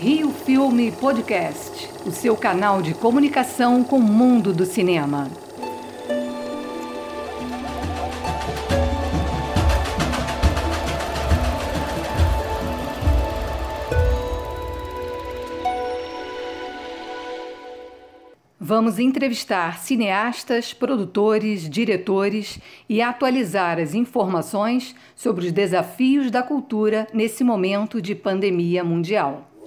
Rio Filme Podcast, o seu canal de comunicação com o mundo do cinema. Vamos entrevistar cineastas, produtores, diretores e atualizar as informações sobre os desafios da cultura nesse momento de pandemia mundial.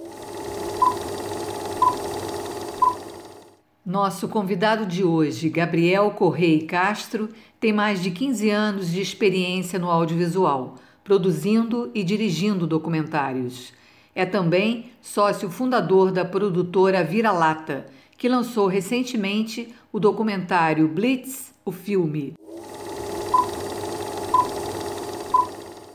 Nosso convidado de hoje, Gabriel Correia Castro, tem mais de 15 anos de experiência no audiovisual, produzindo e dirigindo documentários. É também sócio fundador da produtora Vira Lata que lançou recentemente o documentário Blitz, o filme.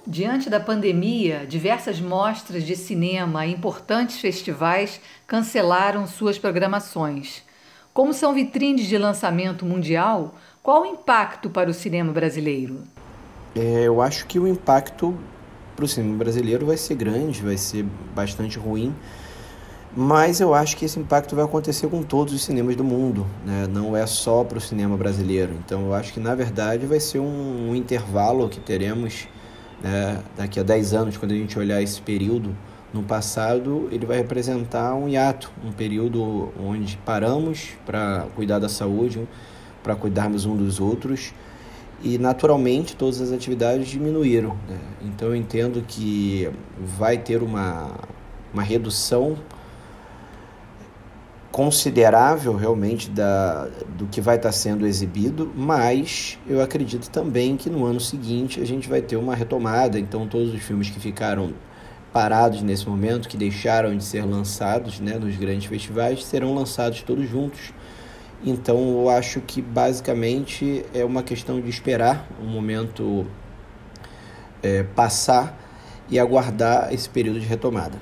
Diante da pandemia, diversas mostras de cinema e importantes festivais cancelaram suas programações. Como são vitrines de lançamento mundial, qual o impacto para o cinema brasileiro? É, eu acho que o impacto para o cinema brasileiro vai ser grande, vai ser bastante ruim, mas eu acho que esse impacto vai acontecer com todos os cinemas do mundo, né? não é só para o cinema brasileiro. Então eu acho que na verdade vai ser um, um intervalo que teremos né? daqui a 10 anos, quando a gente olhar esse período no passado, ele vai representar um hiato, um período onde paramos para cuidar da saúde, para cuidarmos um dos outros e naturalmente todas as atividades diminuíram. Né? Então eu entendo que vai ter uma, uma redução considerável realmente da, do que vai estar sendo exibido, mas eu acredito também que no ano seguinte a gente vai ter uma retomada, então todos os filmes que ficaram parados nesse momento, que deixaram de ser lançados né, nos grandes festivais, serão lançados todos juntos. Então eu acho que basicamente é uma questão de esperar um momento é, passar e aguardar esse período de retomada.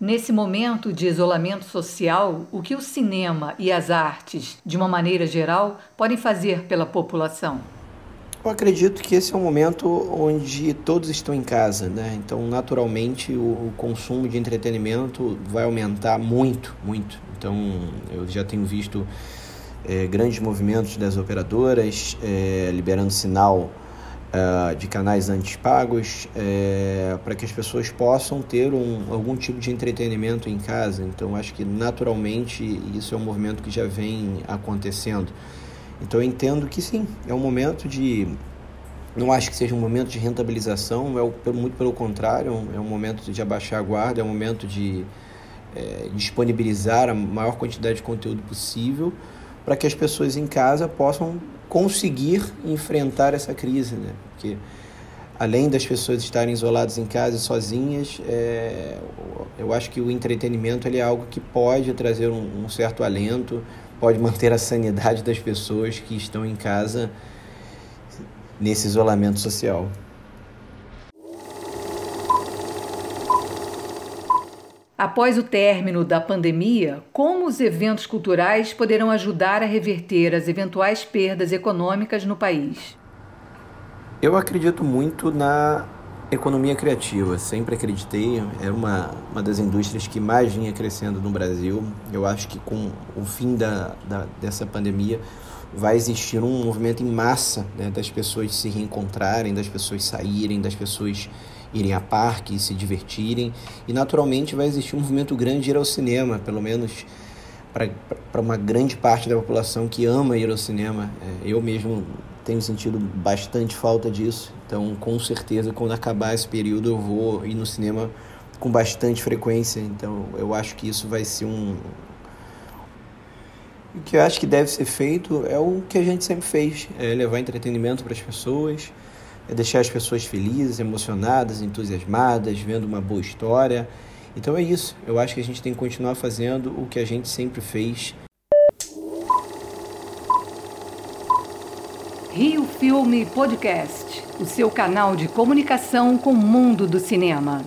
Nesse momento de isolamento social, o que o cinema e as artes, de uma maneira geral, podem fazer pela população? Eu acredito que esse é um momento onde todos estão em casa, né? Então, naturalmente, o, consumo de entretenimento vai aumentar muito, muito. Então, eu já tenho visto é, grandes movimentos das operadoras é, liberando sinal uh, de canais antes pagos é, para que as pessoas possam ter um, algum tipo de entretenimento em casa. Então, acho que naturalmente isso é um movimento que já vem acontecendo. Então, eu entendo que sim, é um momento de. Não acho que seja um momento de rentabilização, é muito pelo contrário, é um momento de abaixar a guarda, é um momento de é, disponibilizar a maior quantidade de conteúdo possível para que as pessoas em casa possam conseguir enfrentar essa crise, né? Porque além das pessoas estarem isoladas em casa sozinhas, é, eu acho que o entretenimento ele é algo que pode trazer um, um certo alento, pode manter a sanidade das pessoas que estão em casa nesse isolamento social. Após o término da pandemia, como os eventos culturais poderão ajudar a reverter as eventuais perdas econômicas no país? Eu acredito muito na economia criativa, sempre acreditei, é uma, uma das indústrias que mais vinha crescendo no Brasil. Eu acho que com o fim da, da dessa pandemia vai existir um movimento em massa né, das pessoas se reencontrarem, das pessoas saírem, das pessoas irem a parque, se divertirem. E naturalmente vai existir um movimento grande de ir ao cinema, pelo menos para uma grande parte da população que ama ir ao cinema. É, eu mesmo tenho sentido bastante falta disso, então com certeza quando acabar esse período eu vou ir no cinema com bastante frequência. Então eu acho que isso vai ser um. O que eu acho que deve ser feito é o que a gente sempre fez: é levar entretenimento para as pessoas é deixar as pessoas felizes, emocionadas, entusiasmadas, vendo uma boa história. Então é isso. Eu acho que a gente tem que continuar fazendo o que a gente sempre fez. Rio Filme Podcast, o seu canal de comunicação com o mundo do cinema.